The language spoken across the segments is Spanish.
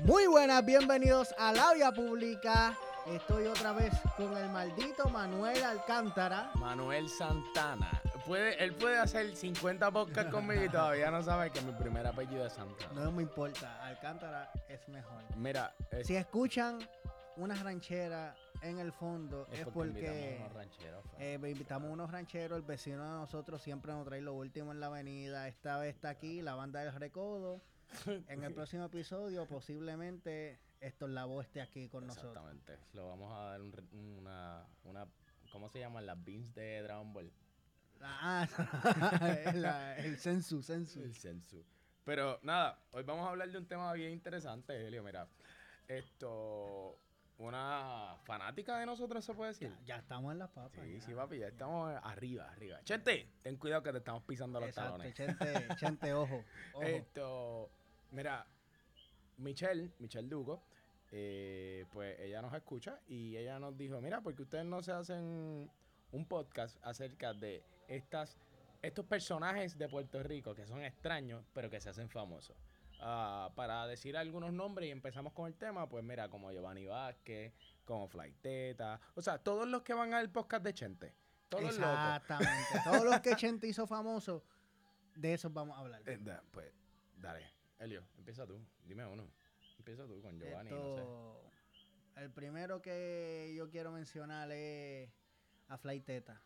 Muy buenas, bienvenidos a la vía pública. Estoy otra vez con el maldito Manuel Alcántara. Manuel Santana. Puede, él puede hacer 50 podcasts conmigo y todavía no sabe que mi primer apellido es Santana. No me importa, Alcántara es mejor. Mira, es, Si escuchan una ranchera en el fondo es, es porque, invitamos unos eh, invitamos unos rancheros, el vecino de nosotros siempre nos trae lo último en la avenida. Esta vez está aquí la banda del Recodo. En el próximo episodio posiblemente Héctor Lavoe esté aquí con nosotros. Exactamente. Lo vamos a dar un una, una. ¿Cómo se llaman? Las beans de Dragon Ball. Ah, la- el sensu, sensu. El sensu. Pero nada, hoy vamos a hablar de un tema bien interesante, Helio. Mira, esto. Una fanática de nosotros, se puede decir. Ya estamos en las papas. Sí, ya. sí, papi, ya estamos arriba, arriba. Chente, ten cuidado que te estamos pisando los Exacto, talones. chente, chente, ojo. ojo. Esto, mira, Michelle, Michelle Dugo, eh, pues ella nos escucha y ella nos dijo, mira, porque ustedes no se hacen un podcast acerca de estas, estos personajes de Puerto Rico que son extraños, pero que se hacen famosos. Ah, para decir algunos nombres y empezamos con el tema, pues mira, como Giovanni Vázquez, como Flaiteta, o sea, todos los que van al podcast de Chente. Todos los locos. Exactamente. Todos los que Chente hizo famoso, de esos vamos a hablar. Eh, da- pues, dale. Elio, empieza tú. Dime uno. Empieza tú con Giovanni, no sé. El primero que yo quiero mencionar es a Flaiteta.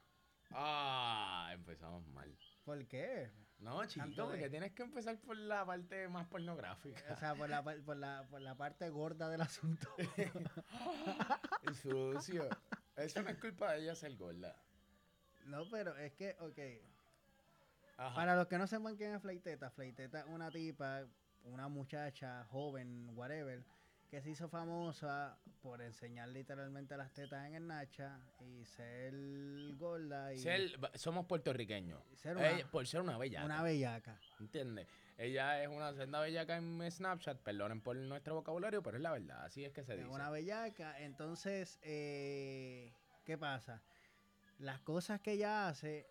Ah, empezamos mal. ¿Por qué? No, chico, de- porque tienes que empezar por la parte más pornográfica. O sea, por la, por la, por la parte gorda del asunto. Sucio. Eso no es culpa de ella ser gorda. No, pero es que, ok. Ajá. Para los que no sepan quién es Flaiteta, Flaiteta es una tipa, una muchacha joven, whatever, que se hizo famosa por enseñar literalmente las tetas en el Nacha y ser gorda y Ser- somos puertorriqueños. ser una, Ella- por ser una bella. una bellaca. ¿Entiendes? Ella es una senda bellaca en Snapchat. Perdonen por nuestro vocabulario, pero es la verdad. Así es que se Es dice. una bellaca. Entonces, eh, ¿qué pasa? Las cosas que ella hace,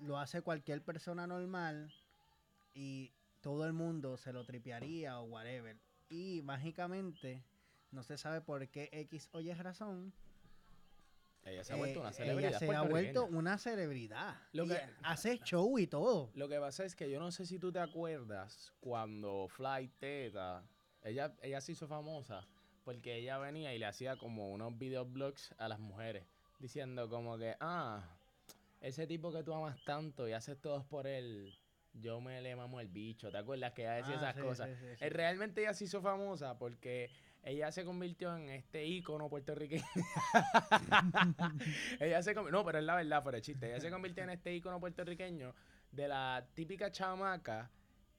lo hace cualquier persona normal y todo el mundo se lo tripearía o whatever. Y mágicamente, no se sabe por qué X o Y razón. Ella se ha vuelto eh, una ella celebridad. se ha vuelto una celebridad. Lo Y que- hace show y todo. Lo que pasa es que yo no sé si tú te acuerdas cuando Fly Teta, ella, ella se hizo famosa porque ella venía y le hacía como unos videoblogs a las mujeres diciendo como que, ah, ese tipo que tú amas tanto y haces todos por él, yo me le mamo el bicho. ¿Te acuerdas que ella decía Ah, esas sí, cosas? sí, sí, sí. Eh, Realmente ella se hizo famosa porque ella se convirtió en este ícono puertorriqueño. ella se convirtió, no, pero es la verdad, fuera de chiste. Ella se convirtió en este ícono puertorriqueño de la típica chamaca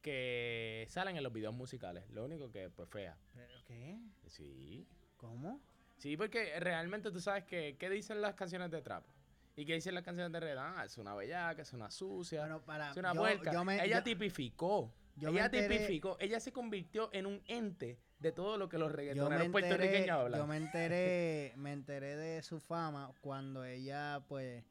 que salen en los videos musicales. Lo único que, pues, fea. ¿Pero qué? Sí. ¿Cómo? Sí, porque realmente tú sabes que, ¿qué dicen las canciones de trap? ¿Y qué dicen las canciones de red? Ah, es una bellaca, es una sucia, Bueno, para, es una yo- puerca. yo me- ella yo- tipificó. ella tipificó. Ella se convirtió en un ente de todo lo que los reggaetoneros enteré, puertorriqueños hablan. yo me enteré, me enteré de su fama cuando ella, pues,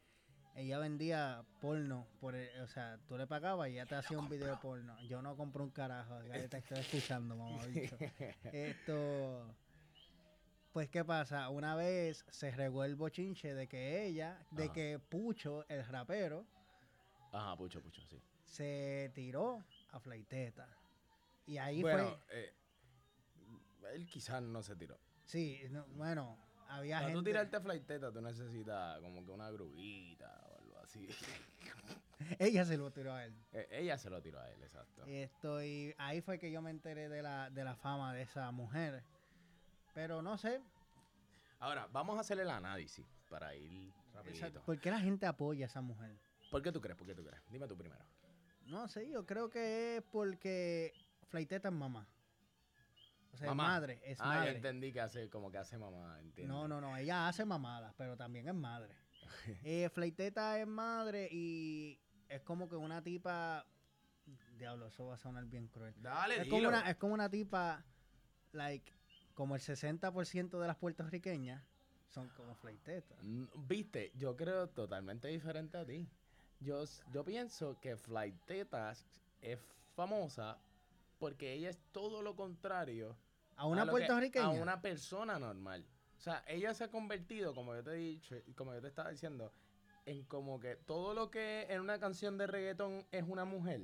ella vendía porno, por el- o sea, tú le pagabas y ella te hacía un video de porno. Yo no compré un carajo, ya te estoy escuchando, mamá. Esto, pues, ¿qué pasa? Una vez se regó el bochinche de que ella, de Ajá. que Pucho, el rapero, Ajá, pucho, pucho, sí. se tiró a Flaiteta. Y ahí bueno, fue, eh, él quizás no se tiró. sí, no, bueno, había Para tú gente... tirarte flighteta, tú necesitas como que una grubita o algo así. Ella se lo tiró a él. Eh, Ella se lo tiró a él, exacto. Esto, y ahí fue que yo me enteré de la, de la fama de esa mujer. Pero no sé, Ahora, vamos a hacer el análisis para ir rapidito. ¿por qué la gente apoya a esa mujer? ¿Por qué tú crees? ¿Por qué tú crees? Dime tú primero. No sé, yo creo que es porque Flaiteta es mamá. O sea, Mamá. es madre, es ah, ya entendí que hace como que hace mamá, entiendo. No, no, no, ella hace mamadas, pero también es madre. eh, Flaiteta es madre y es como que una tipa... Diablo, eso va a sonar bien cruel. Dale, Es como, una, es como una tipa, like, como el 60% de las puertorriqueñas son como Flaiteta. Mm, Viste, yo creo totalmente diferente a ti. yo, yo pienso que Flight Tetas es famosa porque ella es todo lo contrario A una a lo que- puertorriqueña. a una persona normal. O sea, ella se ha convertido, como yo te he dicho, como yo te estaba diciendo, en como que todo lo que en una canción de reggaetón es una mujer,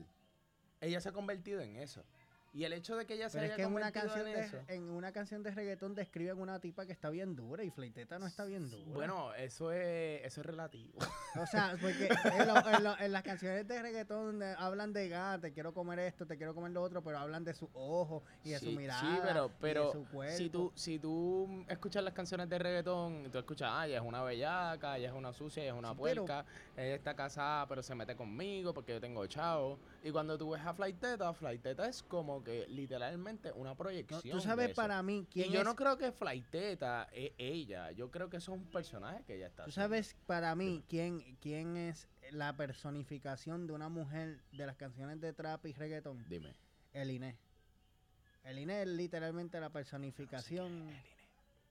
ella se ha convertido en eso. Y el hecho de que ella se Pero es haya que en una, canción en de, eso. en una canción de reggaetón describen una tipa que está bien dura y Fleiteta no está bien dura. Bueno, eso es, eso es relativo. O sea, porque en, lo- en lo- en las canciones de reggaetón hablan de gato, te quiero comer esto, te quiero comer lo otro, pero hablan de sus ojos y de su mirada. Sí, pero, y de pero su cuerpo. si tú, si tú escuchas las canciones de reggaetón, tú escuchas, ah, ella es una bellaca, ella es una sucia, ella es una Sí, pero- puerca, ella está casada, pero se mete conmigo porque yo tengo chavo. Y cuando tú ves a Flighteta, Flighteta es como que literalmente una No, proyección. tú sabes para mí Y quién yo es. no creo que Flighteta es ella, yo creo que eso es un personaje que ella está Tú haciendo. sabes para mí quién, quién es la personificación de una mujer de las canciones de trap y reggaetón. Dime. El Inés. El Inés es literalmente la personificación.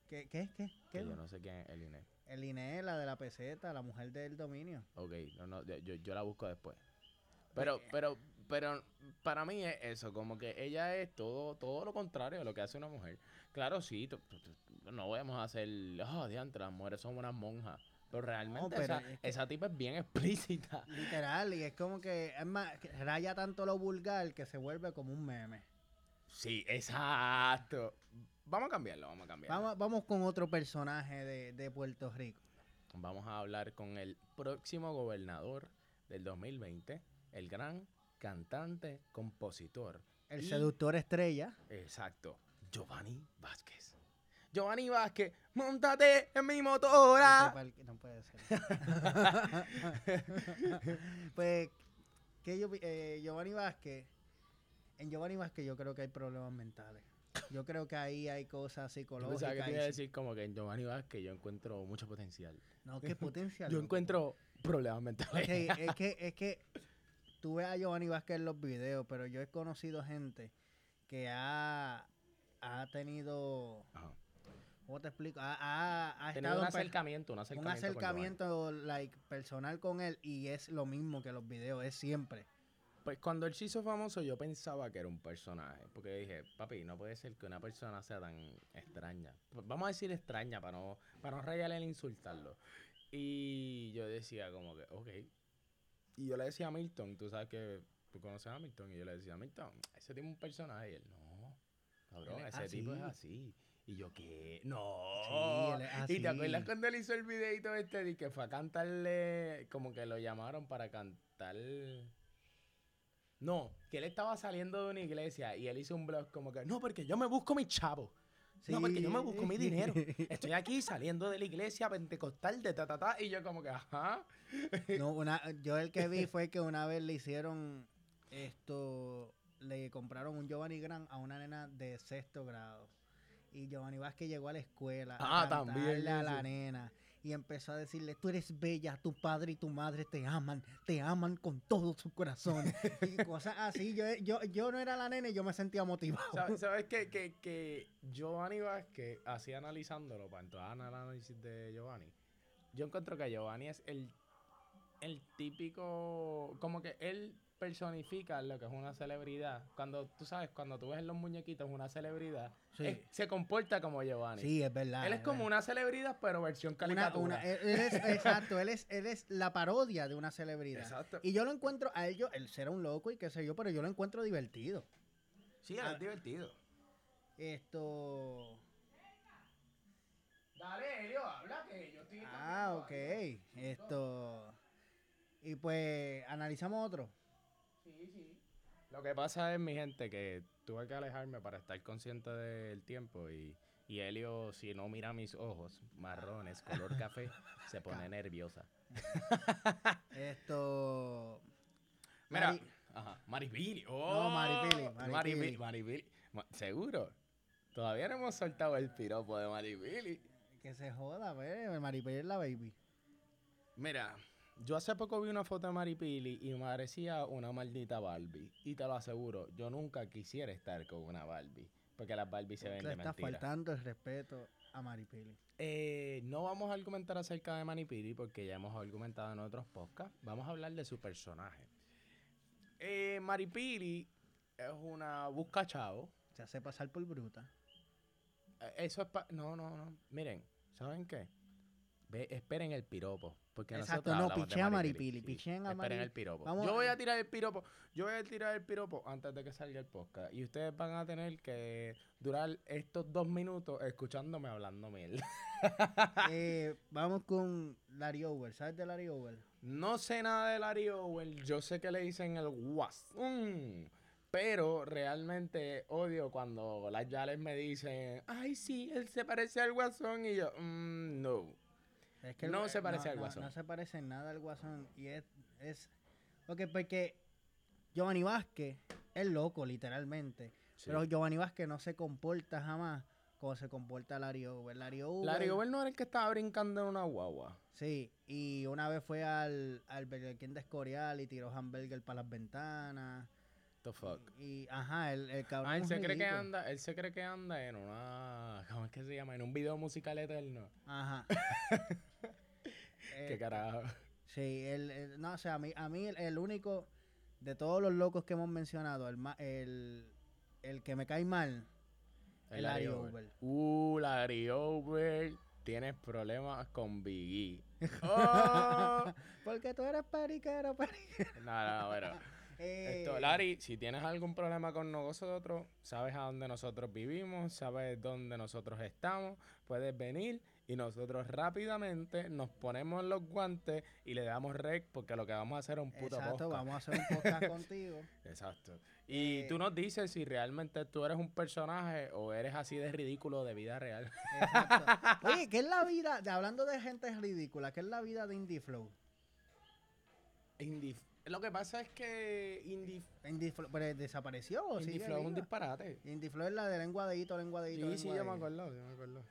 ¿Qué, qué, qué, Que qué? yo no sé quién es el Inés. El Inés la de la peseta, la mujer del dominio. Ok, no, no, yo, yo- yo la busco después. Pero, pero, pero para mí es eso, como que ella es todo, todo lo contrario de lo que hace una mujer. Claro, sí, no vamos a hacer, oh, diantre, las mujeres son unas monjas. Pero realmente pero esa, es que- esa tipa es bien explícita. Literal, y es como que, es más, raya tanto lo vulgar que se vuelve como un meme. Sí, exacto. Vamos a cambiarlo, vamos a cambiarlo. Vamos, vamos con otro personaje de, de Puerto Rico. Vamos a hablar con el próximo gobernador del 2020, el gran cantante, compositor. El y- seductor estrella. Exacto. Giovanni Vázquez. Giovanni Vázquez, montate en mi motora. No puede ser. pues, que yo, eh, Giovanni Vázquez, en Giovanni Vázquez yo creo que hay problemas mentales. Yo creo que ahí hay cosas psicológicas. pensaba que te iba a decir como que en Giovanni Vázquez yo encuentro mucho potencial. No, qué potencial. Yo encuentro problemas mentales. Es que, es que tú ves a Giovanni Vázquez en los videos, pero yo he conocido gente que ha, ha tenido, Ajá. ¿cómo te explico? Ha, ha, ha estado un acercamiento, un acercamiento like, personal con él y es lo mismo que los videos, es siempre. Pues cuando él se hizo famoso yo pensaba que era un personaje. Porque dije, papi, no puede ser que una persona sea tan extraña. Pues Vamos a decir extraña para no, para no rayarle el insultarlo. Y yo decía como que, ok. Y yo le decía a Milton, tú sabes que tú conoces a Milton. Y yo le decía, Milton, ese tipo es un personaje. Y él, no, cabrón, ese tipo es así. Y yo, ¿qué? No. Sí, Y te acuerdas cuando él hizo el videito este de que fue a cantarle, como que lo llamaron para cantar... No, que él estaba saliendo de una iglesia y él hizo un blog como que, no, porque yo me busco mi chavo. No, porque yo me busco mi dinero. Estoy aquí saliendo de la iglesia pentecostal de ta, ta, ta. Y yo como que, ajá. No, una, yo el que vi fue que una vez le hicieron esto, le compraron un Giovanni Gran a una nena de sexto grado. Y Giovanni Vázquez llegó a la escuela Ah, a también a la nena y empezó a decirle, tú eres bella, tu padre y tu madre te aman, te aman con todo su corazón. y cosas así. Yo, yo, yo no era la nena y yo me sentía motivado. ¿Sabes, sabes que, que, que Giovanni Vázquez, así analizándolo, para entrar en el análisis de Giovanni, yo encuentro que Giovanni es el, el típico, como que él personifica lo que es una celebridad. Cuando, tú sabes, cuando tú ves en los muñequitos una celebridad, Sí. es- se comporta como Giovanni. Sí, es verdad. él es como verdad. una celebridad, pero versión caricatura. una- él, él es, exacto, él es, él es la parodia de una celebridad. Exacto. Y yo lo encuentro, a yo, él será un loco y qué sé yo, pero yo lo encuentro divertido. sí, él ah, es divertido. Esto. Dale, Elio, habla que yo estoy... Ah, ok. Esto. Y pues, analizamos otro. Sí, sí. Lo que pasa es, mi gente, que tuve que alejarme para estar consciente del tiempo y, y Helio, si no mira mis ojos marrones, color café, se pone nerviosa. Esto. Mira, Mari- ajá, Maripili. Oh, No, Maripili, Maripili. Maripili. Maripili. Ma- ¿Seguro? Todavía no hemos soltado el piropo de Maripili. que se joda, ve. Maripili es la baby. Mira, yo hace poco vi una foto de Maripili y me parecía una maldita Barbie. Y te lo aseguro, yo nunca quisiera estar con una Barbie. porque las Barbie se ven de está mentira. faltando el respeto a Maripili. Eh, no vamos a argumentar acerca de Manipiri porque ya hemos argumentado en otros podcasts. Vamos a hablar de su personaje. Eh, Maripiri es una busca chavo. Se hace pasar por bruta. Eh, Eso es pa- No, no, no. Miren, ¿saben qué? Ve, esperen el piropo. Porque Exacto, no, pichea a Maripili, Maripili, picheen a Esperen Mari- el piropo. Vamos yo a- voy a tirar el piropo. Yo voy a tirar el piropo antes de que salga el podcast. Y ustedes van a tener que durar estos dos minutos escuchándome hablando. Eh, vamos con Larry Over. ¿Sabes de Larry Over? No sé nada de Larry Owen, yo sé que le dicen el Guasón, pero realmente odio cuando las yales me dicen, ay sí, él se parece al Guasón y yo, "Mm, no. Es que el- No se eh, parece al no- Guasón. No se parece nada al Guasón. Y es. es ok, porque Giovanni Vázquez es loco, literalmente. Sí. Pero Giovanni Vázquez no se comporta jamás como se comporta Larry Over. Larry Over. Larry no era el que estaba brincando en una guagua. Sí, y una vez fue al, al Burger King de Escorial y tiró hamburger para las ventanas. The fuck. Y, ajá, el, el cabrón. Ah, él se cree que anda, él se cree que anda en una, ¿cómo es que se llama? En un video musical eterno. Ajá. Qué Eh, carajo. Sí, el, el- no, o sea, a mí, a mí el, el único de todos los locos que hemos mencionado, el, el, el que me cae mal, el Larry Over. Uh, Larry Over. Tienes problemas con Biggie. Oh. Porque tú eres periquero, periquero. no, no, bueno. Eh, Esto, Larry, si tienes algún problema con nosotros, sabes a dónde nosotros vivimos, sabes dónde nosotros estamos, puedes venir y nosotros rápidamente nos ponemos los guantes y le damos rec porque lo que vamos a hacer es un puto Exacto, podcast. vamos a hacer un podcast contigo. Exacto. Y Eh, tú nos dices si realmente tú eres un personaje o eres así de ridículo de vida real. Exacto. Oye, ¿qué es la vida, de- hablando de gente ridícula, qué es la vida de Indie Flow? Lo que pasa es que Flow, pero desapareció o Indie sigue Flow es un disparate. Indie Flow es la de lengua de hito, lengua de hito, Sí, sí, yo me acuerdo, yo me acuerdo.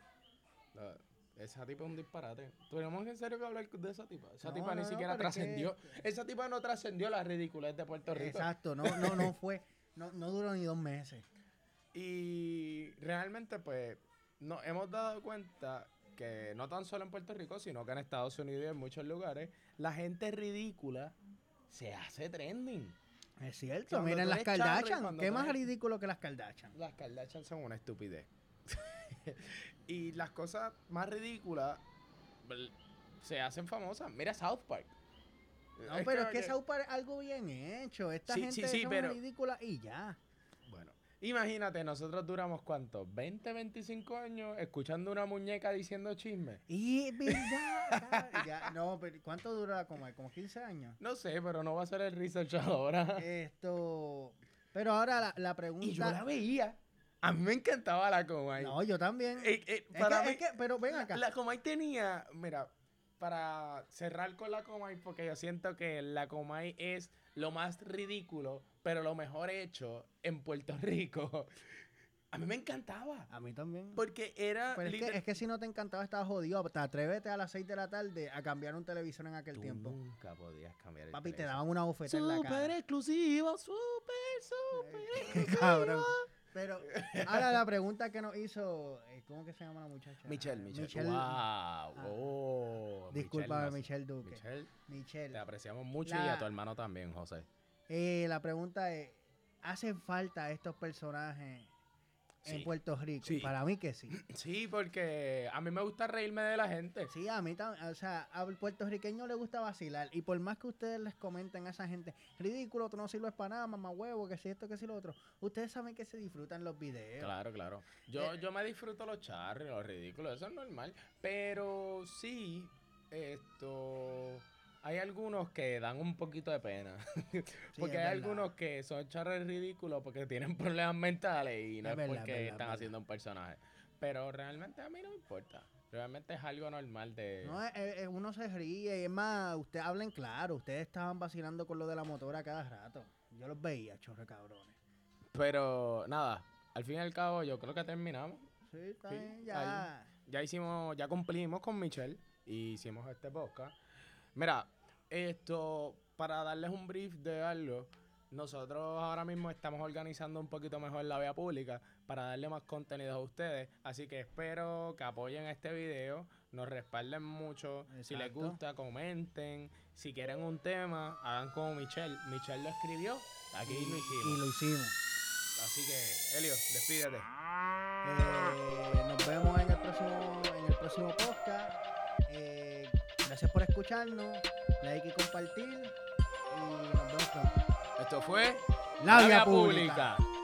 La- esa tipa es un disparate. ¿Tenemos en serio que hablar de esa tipa? Esa No, tipa no, ni siquiera que- trascendió. Esa tipa no trascendió la ridiculez de Puerto Rico. Exacto, no, no, no fue, no, no duró ni dos meses. Y realmente, pues, nos hemos dado cuenta que no tan solo en Puerto Rico, sino que en Estados Unidos y en muchos lugares, la gente ridícula se hace trending. Es cierto, Cuando miren las Kardashian, qué más ridículo que las Kardashian. Las Kardashian son una estupidez. y las cosas más ridículas se hacen famosas. Mira South Park. No, pero es que South Park es algo bien hecho. Esta Sí, gente sí, sí, son pero- ridícula y ya. Imagínate, nosotros duramos cuánto, 20, 25 años escuchando una muñeca diciendo chismes. Y es verdad. ya, no, pero ¿cuánto dura como, como 15 años? No sé, pero no va a ser el research ahora. Esto. Pero ahora la, la pregunta. y yo la veía. A mí me encantaba la Comay. No, yo también. Eh, eh, es, para que, mí, es que- pero ven acá. la Comay tenía, mira, para cerrar con la Comay, porque yo siento que la Comay es lo más ridículo, pero lo mejor hecho en Puerto Rico. A mí me encantaba. A mí también. Porque era. Pero es que, es que si no te encantaba, estabas jodido. Te atrévete a las 6 de la tarde a cambiar un televisor en aquel Tú tiempo. nunca podías cambiar el Papi, te televisor. daban una bofeta en la Super cara. exclusivo, super, super Qué exclusivo. cabrón. Pero ahora la pregunta que nos hizo, eh, ¿cómo que se llama la muchacha? Michelle, Michelle. Michelle- wow. oh, Discúlpame, Michelle, Michelle Duque. Michelle, Michelle. te apreciamos mucho y a tu hermano también, José. Eh, la pregunta es, ¿hacen falta estos personajes en. Puerto Rico? Sí. Para mí que sí. Sí, porque a mí me gusta reírme de la gente. Sí, a mí también, o sea, al puertorriqueño le gusta vacilar. Y por más que ustedes les comenten a esa gente, ridículo, tú no sirves para nada, mamá huevo, que si esto, que si lo otro. Ustedes saben que se disfrutan los videos. Claro, claro. Yo, Eh, yo me disfruto los charros, los ridículos, eso es normal. Pero sí, esto. Hay algunos que dan un poquito de pena. porque hay verdad. algunos que son charros ridículos porque tienen problemas mentales y no Es es, verdad, porque verdad, están haciendo un personaje. Pero realmente a mí no me importa. Realmente es algo normal de. No, es- es- es- uno se ríe, es más, ustedes hablen claro, ustedes estaban vacilando con lo de la motora cada rato. Yo los veía, chorre cabrones. Pero nada, al fin y al cabo yo creo que terminamos. Sí, está Sí, bien, ya. ya hicimos, ya cumplimos con Michelle y hicimos este podcast. Mira, esto, para darles un brief de algo, nosotros ahora mismo estamos organizando un poquito mejor la vía pública, para darle más contenido a ustedes. Así que espero que apoyen este video, nos respalden mucho. Si les gusta, comenten. Si quieren un tema, hagan como Michelle. Michelle lo escribió, aquí lo Y hicimos. lo hicimos. Así que, Elio, despídete. Eh, nos vemos en el próximo, en el próximo podcast. Eh, gracias por escucharnos, like y compartir. Y nos vemos pronto. Esto fue Labia Pública. Pública.